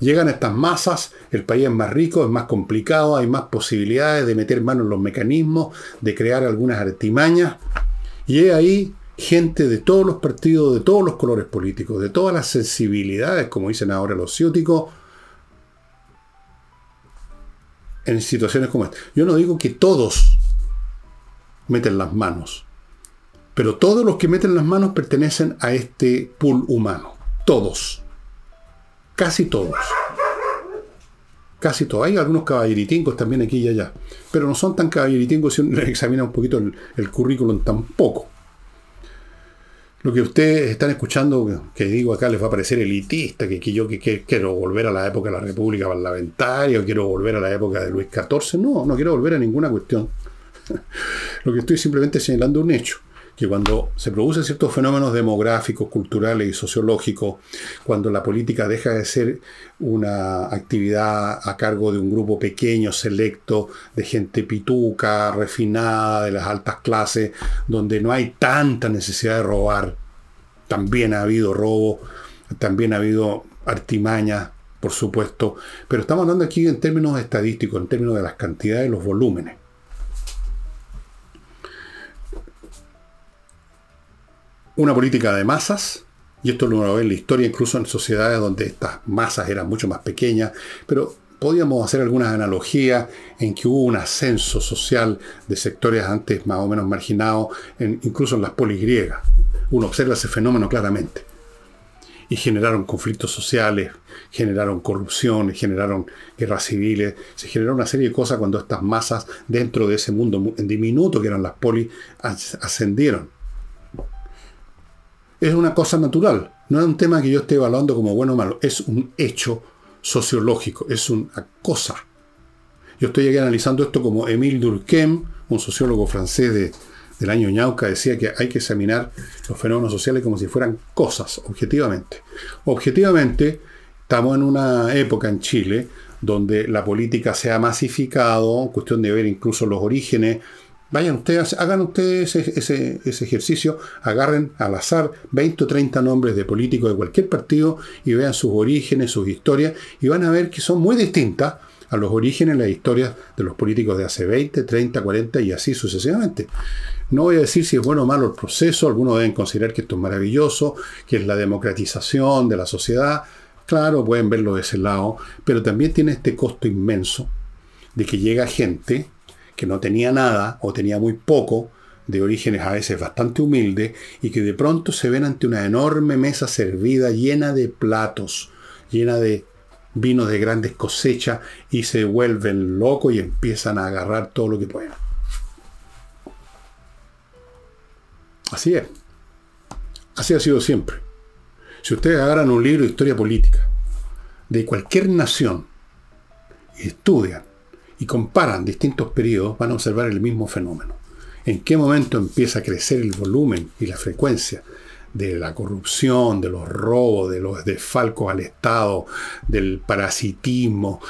Llegan estas masas, el país es más rico, es más complicado, hay más posibilidades de meter mano en los mecanismos, de crear algunas artimañas, y es ahí gente de todos los partidos, de todos los colores políticos, de todas las sensibilidades, como dicen ahora los ciúticos, en situaciones como esta. Yo no digo que todos meten las manos, pero todos los que meten las manos pertenecen a este pool humano. Todos. Casi todos. Casi todos. Hay algunos caballeritingos también aquí y allá. Pero no son tan caballeritingos si uno examina un poquito el, currículum tampoco. Lo que ustedes están escuchando, que digo acá, les va a parecer elitista, que, yo quiero volver a la época de la República Parlamentaria, o quiero volver a la época de Luis XIV. No, no quiero volver a ninguna cuestión. Lo que estoy simplemente señalando un hecho que cuando se producen ciertos fenómenos demográficos, culturales y sociológicos, cuando la política deja de ser una actividad a cargo de un grupo pequeño, selecto, de gente pituca, refinada, de las altas clases, donde no hay tanta necesidad de robar, también ha habido robo, también ha habido artimañas, por supuesto, pero estamos hablando aquí en términos estadísticos, en términos de las cantidades los volúmenes. Una política de masas, y esto lo ve en la historia, incluso en sociedades donde estas masas eran mucho más pequeñas, pero podíamos hacer algunas analogías en que hubo un ascenso social de sectores antes más o menos marginados, incluso en las polis griegas. Uno observa ese fenómeno claramente. Y generaron conflictos sociales, generaron corrupción, generaron guerras civiles, se generó una serie de cosas cuando estas masas dentro de ese mundo diminuto que eran las polis ascendieron es una cosa natural. No es un tema que yo esté evaluando como bueno o malo. Es un hecho sociológico, es una cosa. Yo estoy aquí analizando esto como Émile Durkheim, un sociólogo francés del año Ñauca, decía que hay que examinar los fenómenos sociales como si fueran cosas, objetivamente. Objetivamente, estamos en una época en Chile donde la política se ha masificado, cuestión de ver incluso los orígenes Vayan ustedes, hagan ustedes ese, ejercicio, agarren al azar 20 o 30 nombres de políticos de cualquier partido y vean sus orígenes, sus historias, y van a ver que son muy distintas a los orígenes, las historias de los políticos de hace 20, 30, 40 y así sucesivamente. No voy a decir si es bueno o malo el proceso, algunos deben considerar que esto es maravilloso, que es la democratización de la sociedad. Claro, pueden verlo de ese lado, pero también tiene este costo inmenso de que llega gente que no tenía nada o tenía muy poco, de orígenes a veces bastante humildes, y que de pronto se ven ante una enorme mesa servida llena de platos, llena de vinos de grandes cosechas, y se vuelven locos y empiezan a agarrar todo lo que pueden. Así es. Así ha sido siempre. Si ustedes agarran un libro de historia política de cualquier nación y estudian y comparan distintos periodos, van a observar el mismo fenómeno. En qué momento empieza a crecer el volumen y la frecuencia de la corrupción, de los robos, de los desfalcos al Estado, del parasitismo,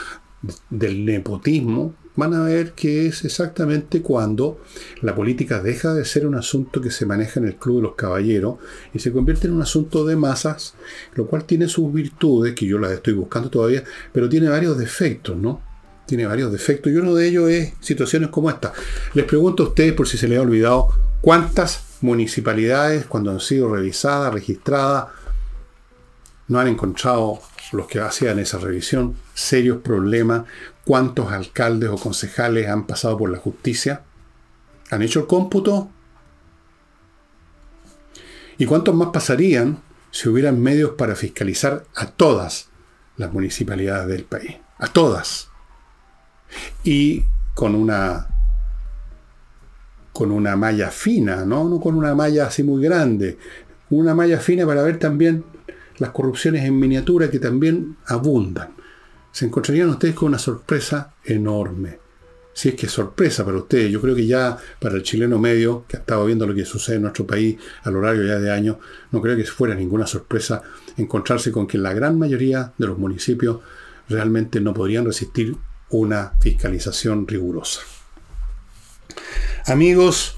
del nepotismo, van a ver que es exactamente cuando la política deja de ser un asunto que se maneja en el club de los caballeros y se convierte en un asunto de masas, lo cual tiene sus virtudes, que yo las estoy buscando todavía, pero tiene varios defectos, ¿no? Tiene varios defectos y uno de ellos es situaciones como esta. Les pregunto a ustedes, por si se les ha olvidado, cuántas municipalidades, cuando han sido revisadas, registradas, no han encontrado los que hacían esa revisión serios problemas, cuántos alcaldes o concejales han pasado por la justicia, han hecho el cómputo y cuántos más pasarían si hubieran medios para fiscalizar a todas las municipalidades del país, a todas y con una con una malla fina, ¿no? no con una malla así muy grande, una malla fina para ver también las corrupciones en miniatura que también abundan. Se encontrarían ustedes con una sorpresa enorme. Si es que es sorpresa para ustedes, yo creo que ya para el chileno medio, que ha estado viendo lo que sucede en nuestro país a lo largo ya de años, no creo que fuera ninguna sorpresa encontrarse con que la gran mayoría de los municipios realmente no podrían resistir una fiscalización rigurosa. Amigos,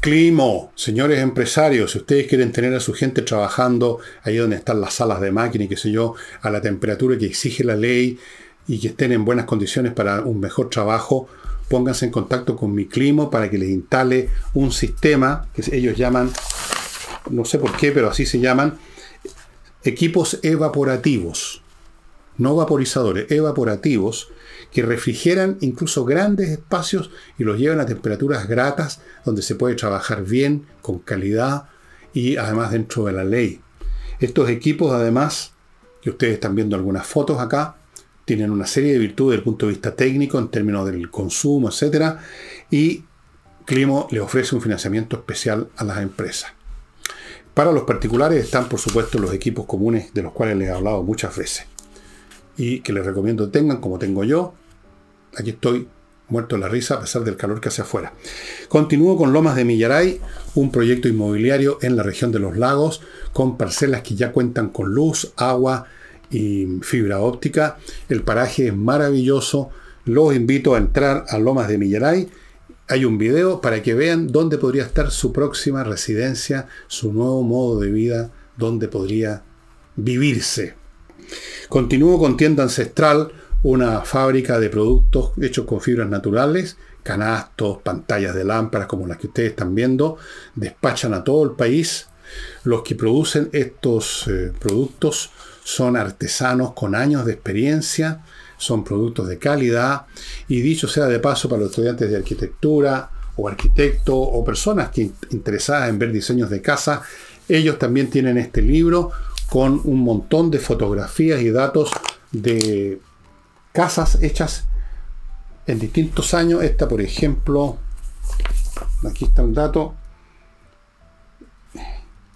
Climo, señores empresarios, si ustedes quieren tener a su gente trabajando ahí donde están las salas de máquina y qué sé yo, a la temperatura que exige la ley y que estén en buenas condiciones para un mejor trabajo, pónganse en contacto con mi Climo para que les instale un sistema que ellos llaman, no sé por qué, pero así se llaman, equipos evaporativos, no vaporizadores, evaporativos, que refrigeran incluso grandes espacios y los llevan a temperaturas gratas donde se puede trabajar bien, con calidad y además dentro de la ley. Estos equipos además, que ustedes están viendo algunas fotos acá, tienen una serie de virtudes desde el punto de vista técnico en términos del consumo, etc. Y Climo le ofrece un financiamiento especial a las empresas. Para los particulares están, por supuesto, los equipos comunes de los cuales les he hablado muchas veces y que les recomiendo tengan como tengo yo. Aquí estoy muerto de la risa a pesar del calor que hace afuera. Continúo con Lomas de Millaray, un proyecto inmobiliario en la región de los lagos, con parcelas que ya cuentan con luz, agua y fibra óptica. El paraje es maravilloso. Los invito a entrar a Lomas de Millaray. Hay un video para que vean dónde podría estar su próxima residencia, su nuevo modo de vida, dónde podría vivirse. Continúo con Tienda Ancestral, una fábrica de productos hechos con fibras naturales, canastos, pantallas de lámparas como las que ustedes están viendo, despachan a todo el país. Los que producen estos eh, productos son artesanos con años de experiencia, son productos de calidad y dicho sea de paso para los estudiantes de arquitectura o arquitectos o personas interesadas en ver diseños de casa, ellos también tienen este libro con un montón de fotografías y datos de casas hechas en distintos años. Esta, por ejemplo, aquí está el dato,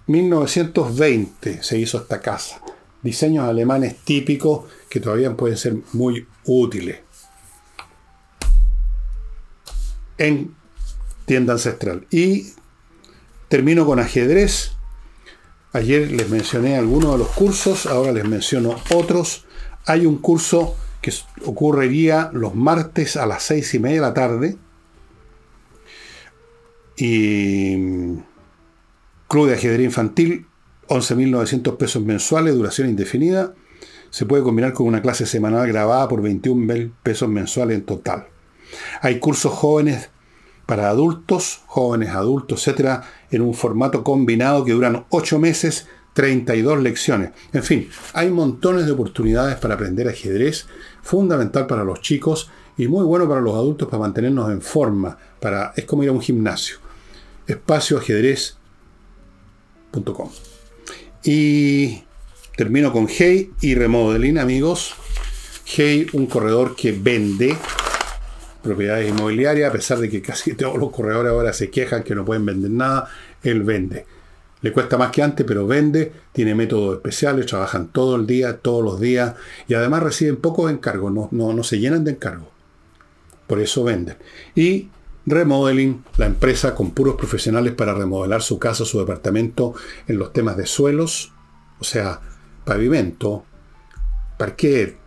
1920 se hizo esta casa. Diseños alemanes típicos que todavía pueden ser muy útiles. En tienda ancestral. Y termino con ajedrez. Ayer les mencioné algunos de los cursos, ahora les menciono otros. Hay un curso que ocurriría los martes a las seis y media de la tarde. Y mm, Club de Ajedrez Infantil, 11.900 pesos mensuales, duración indefinida. Se puede combinar con una clase semanal grabada por 21 pesos mensuales en total. Hay cursos jóvenes para adultos, jóvenes adultos, etcétera, en un formato combinado que duran 8 meses, 32 lecciones. En fin, hay montones de oportunidades para aprender ajedrez, fundamental para los chicos y muy bueno para los adultos para mantenernos en forma. Para, es como ir a un gimnasio. Espacioajedrez.com. Y termino con Hey y Remodeling, amigos. Hey, un corredor que vende propiedades inmobiliarias, a pesar de que casi todos los corredores ahora se quejan que no pueden vender nada, él vende. Le cuesta más que antes, pero vende, tiene métodos especiales, trabajan todo el día, todos los días, y además reciben pocos encargos, no, no, se llenan de encargos. Por eso venden. Y Remodeling, la empresa con puros profesionales para remodelar su casa, su departamento en los temas de suelos, o sea, pavimento, parquet,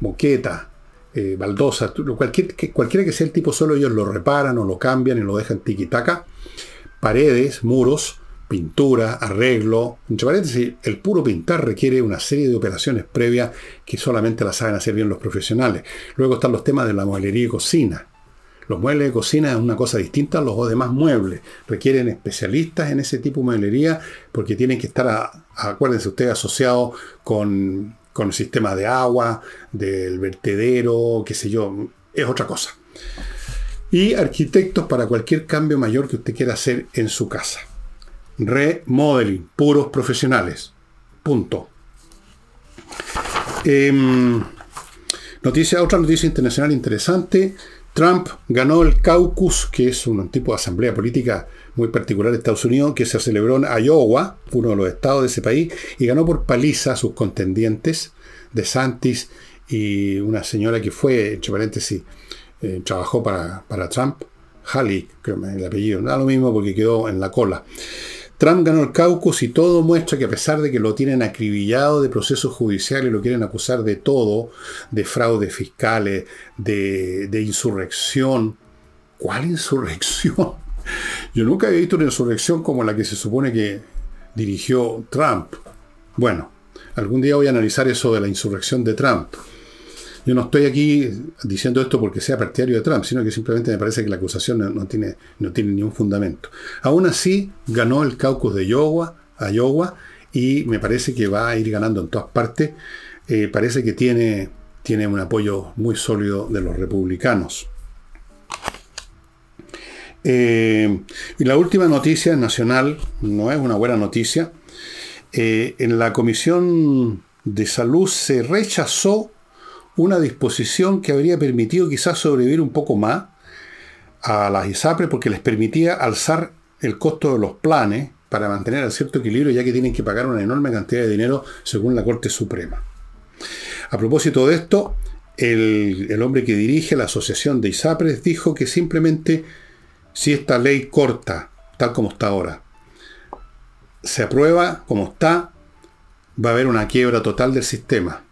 moqueta, eh, baldosa, cualquier, cualquiera que sea el tipo solo, ellos lo reparan o lo cambian y lo dejan tiquitaca. Paredes, muros, pintura, arreglo. Entre paréntesis, el puro pintar requiere una serie de operaciones previas que solamente las saben hacer bien los profesionales. Luego están los temas de la mueblería y cocina. Los muebles de cocina es una cosa distinta a los demás muebles. Requieren especialistas en ese tipo de mueblería porque tienen que estar, acuérdense ustedes, asociados con con el sistema de agua, del vertedero, qué sé yo, es otra cosa. Y arquitectos para cualquier cambio mayor que usted quiera hacer en su casa. Remodeling, puros profesionales. Punto. Em, noticia, otra noticia internacional interesante. Trump ganó el caucus, que es un tipo de asamblea política muy particular de Estados Unidos, que se celebró en Iowa, uno de los estados de ese país, y ganó por paliza a sus contendientes, de Santis y una señora que fue, entre paréntesis, eh, trabajó para, para Trump, Halley, creo que el apellido, da lo mismo porque quedó en la cola. Trump ganó el caucus y todo muestra que a pesar de que lo tienen acribillado de procesos judiciales, lo quieren acusar de todo, de fraudes fiscales, de, de insurrección. ¿Cuál insurrección? Yo nunca he visto una insurrección como la que se supone que dirigió Trump. Bueno, algún día voy a analizar eso de la insurrección de Trump. Yo no estoy aquí diciendo esto porque sea partidario de Trump, sino que simplemente me parece que la acusación no, tiene, no tiene ningún fundamento. Aún así, ganó el caucus de Iowa, Iowa y me parece que va a ir ganando en todas partes. Eh, parece que tiene, tiene un apoyo muy sólido de los republicanos. Eh, y la última noticia nacional no es una buena noticia. Eh, en la Comisión de Salud se rechazó una disposición que habría permitido quizás sobrevivir un poco más a las ISAPRES porque les permitía alzar el costo de los planes para mantener el cierto equilibrio ya que tienen que pagar una enorme cantidad de dinero según la Corte Suprema. A propósito de esto, el hombre que dirige la Asociación de ISAPRES dijo que simplemente si esta ley corta, tal como está ahora, se aprueba como está, va a haber una quiebra total del sistema.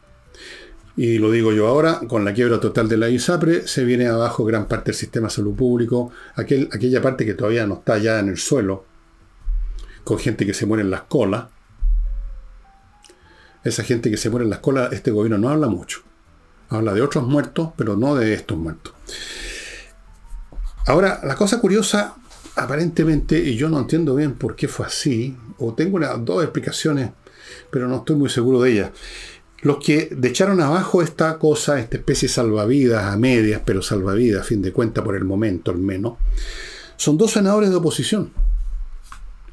Y lo digo yo ahora, con la quiebra total de la ISAPRE se viene abajo gran parte del sistema de salud público, aquel, aquella parte que todavía no está ya en el suelo, con gente que se muere en las colas. Esa gente que se muere en las colas, este gobierno no habla mucho. Habla de otros muertos, pero no de estos muertos. Ahora, la cosa curiosa, aparentemente, y yo no entiendo bien por qué fue así, o tengo dos explicaciones, pero no estoy muy seguro de ellas los que echaron abajo esta cosa, esta especie de salvavidas a medias, pero salvavidas a fin de cuentas por el momento al menos, son dos senadores de oposición.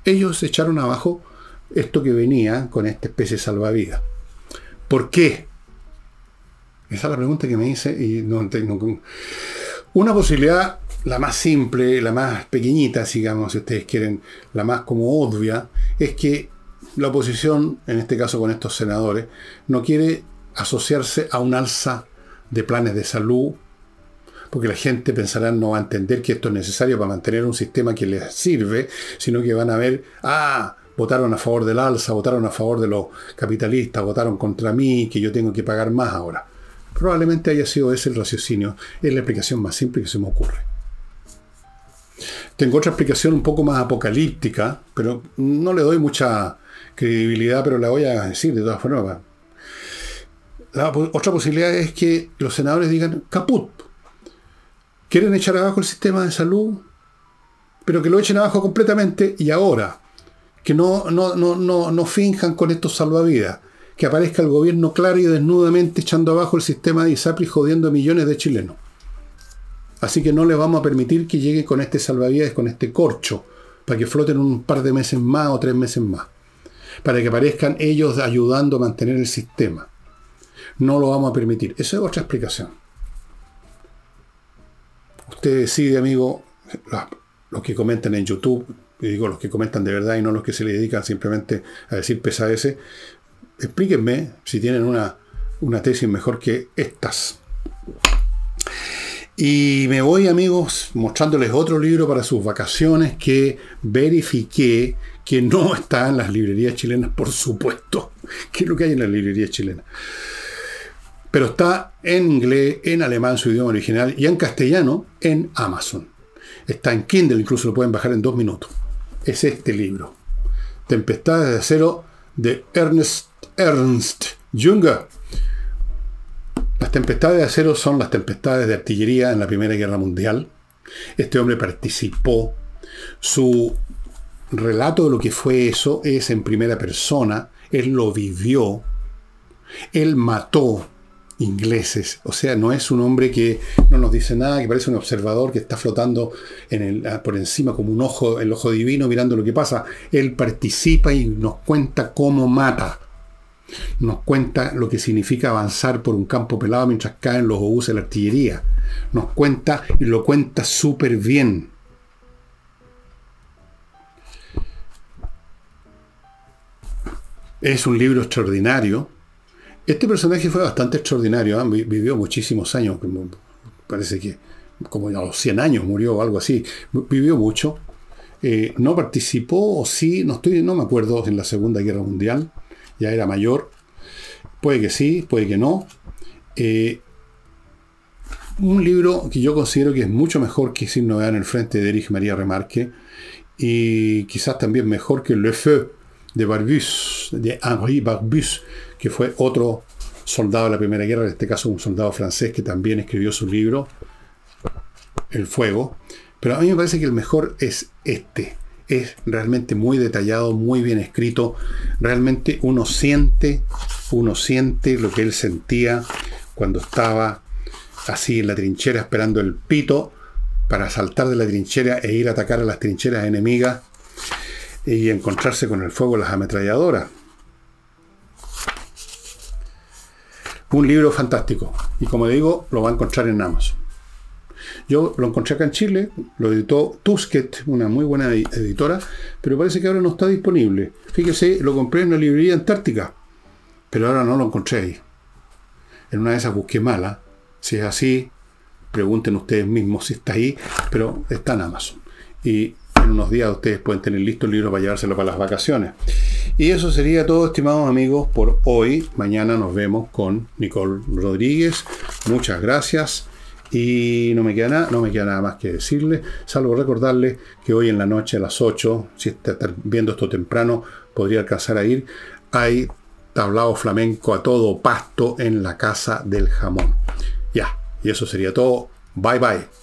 Ellos echaron abajo esto que venía con esta especie de salvavidas. ¿Por qué? Esa es la pregunta que me hice y no, una posibilidad, la más simple, la más pequeñita, digamos, si ustedes quieren, la más como obvia, es que la oposición, en este caso con estos senadores, no quiere asociarse a un alza de planes de salud, porque la gente pensará no va a entender que esto es necesario para mantener un sistema que les sirve, sino que van a ver, ah, votaron a favor del alza, votaron a favor de los capitalistas, votaron contra mí, que yo tengo que pagar más ahora. Probablemente haya sido ese el raciocinio, es la explicación más simple que se me ocurre. Tengo otra explicación un poco más apocalíptica, pero no le doy mucha credibilidad, pero la voy a decir de todas formas. La otra posibilidad es que los senadores digan, caput, quieren echar abajo el sistema de salud, pero que lo echen abajo completamente y ahora, que no, no, no, no, no finjan con estos salvavidas, que aparezca el gobierno claro y desnudamente echando abajo el sistema de ISAPRI jodiendo a millones de chilenos. Así que no les vamos a permitir que llegue con este salvavidas, con este corcho, para que floten un par de meses más o tres meses más. Para que aparezcan ellos ayudando a mantener el sistema. No lo vamos a permitir. Esa es otra explicación. Usted decide, amigo, los que comentan en YouTube, y digo los que comentan de verdad y no los que se le dedican simplemente a decir pesadeces, explíquenme si tienen una, una tesis mejor que estas. Y me voy, amigos, mostrándoles otro libro para sus vacaciones que verifiqué que no está en las librerías chilenas, por supuesto. ¿Qué es lo que hay en las librerías chilenas? Pero está en inglés, en alemán, su idioma original, y en castellano, en Amazon. Está en Kindle, incluso lo pueden bajar en dos minutos. Es este libro. Tempestades de acero de Ernest Ernst Junger. Las tempestades de acero son las tempestades de artillería en la Primera Guerra Mundial. Este hombre participó. Su relato de lo que fue eso es en primera persona. Él lo vivió. Él mató ingleses. O sea, no es un hombre que no nos dice nada, que parece un observador que está flotando ah, por encima como un ojo, el ojo divino, mirando lo que pasa. Él participa y nos cuenta cómo mata. Nos cuenta lo que significa avanzar por un campo pelado mientras caen los obús de la artillería. Nos cuenta y lo cuenta súper bien. Es un libro extraordinario este personaje fue bastante extraordinario, ¿ah? vivió muchísimos años, parece que como a los 100 años murió o algo así, vivió mucho. Eh, no participó, o sí, no, estoy, no me acuerdo, en la Segunda Guerra Mundial, ya era mayor. Puede que sí, puede que no. Eh, un libro que yo considero que es mucho mejor que Sin Novedad en el Frente de Erich María Remarque y quizás también mejor que Le Feu de Barbus, de Henri Barbus, que fue otro soldado de la Primera Guerra, en este caso un soldado francés que también escribió su libro, El Fuego. Pero a mí me parece que el mejor es este. Es realmente muy detallado, muy bien escrito. Realmente uno siente, uno siente lo que él sentía cuando estaba así en la trinchera esperando el pito para saltar de la trinchera e ir a atacar a las trincheras enemigas y encontrarse con el fuego de las ametralladoras. Un libro fantástico. Y como digo, lo va a encontrar en Amazon. Yo lo encontré acá en Chile, lo editó Tusquet, una muy buena editora, pero parece que ahora no está disponible. Fíjese, lo compré en una librería antártica, pero ahora no lo encontré ahí. En una de esas busqué mala. Si es así, pregunten ustedes mismos si está ahí, pero está en Amazon. Y en unos días ustedes pueden tener listo el libro para llevárselo para las vacaciones. Y eso sería todo, estimados amigos, por hoy. Mañana nos vemos con Nicole Rodríguez. Muchas gracias. Y no me queda nada, no me queda nada más que decirle, salvo recordarle que hoy en la noche a las 8, si está viendo esto temprano, podría alcanzar a ir. Hay tablao flamenco a todo pasto en la casa del jamón. Ya, y eso sería todo. Bye bye.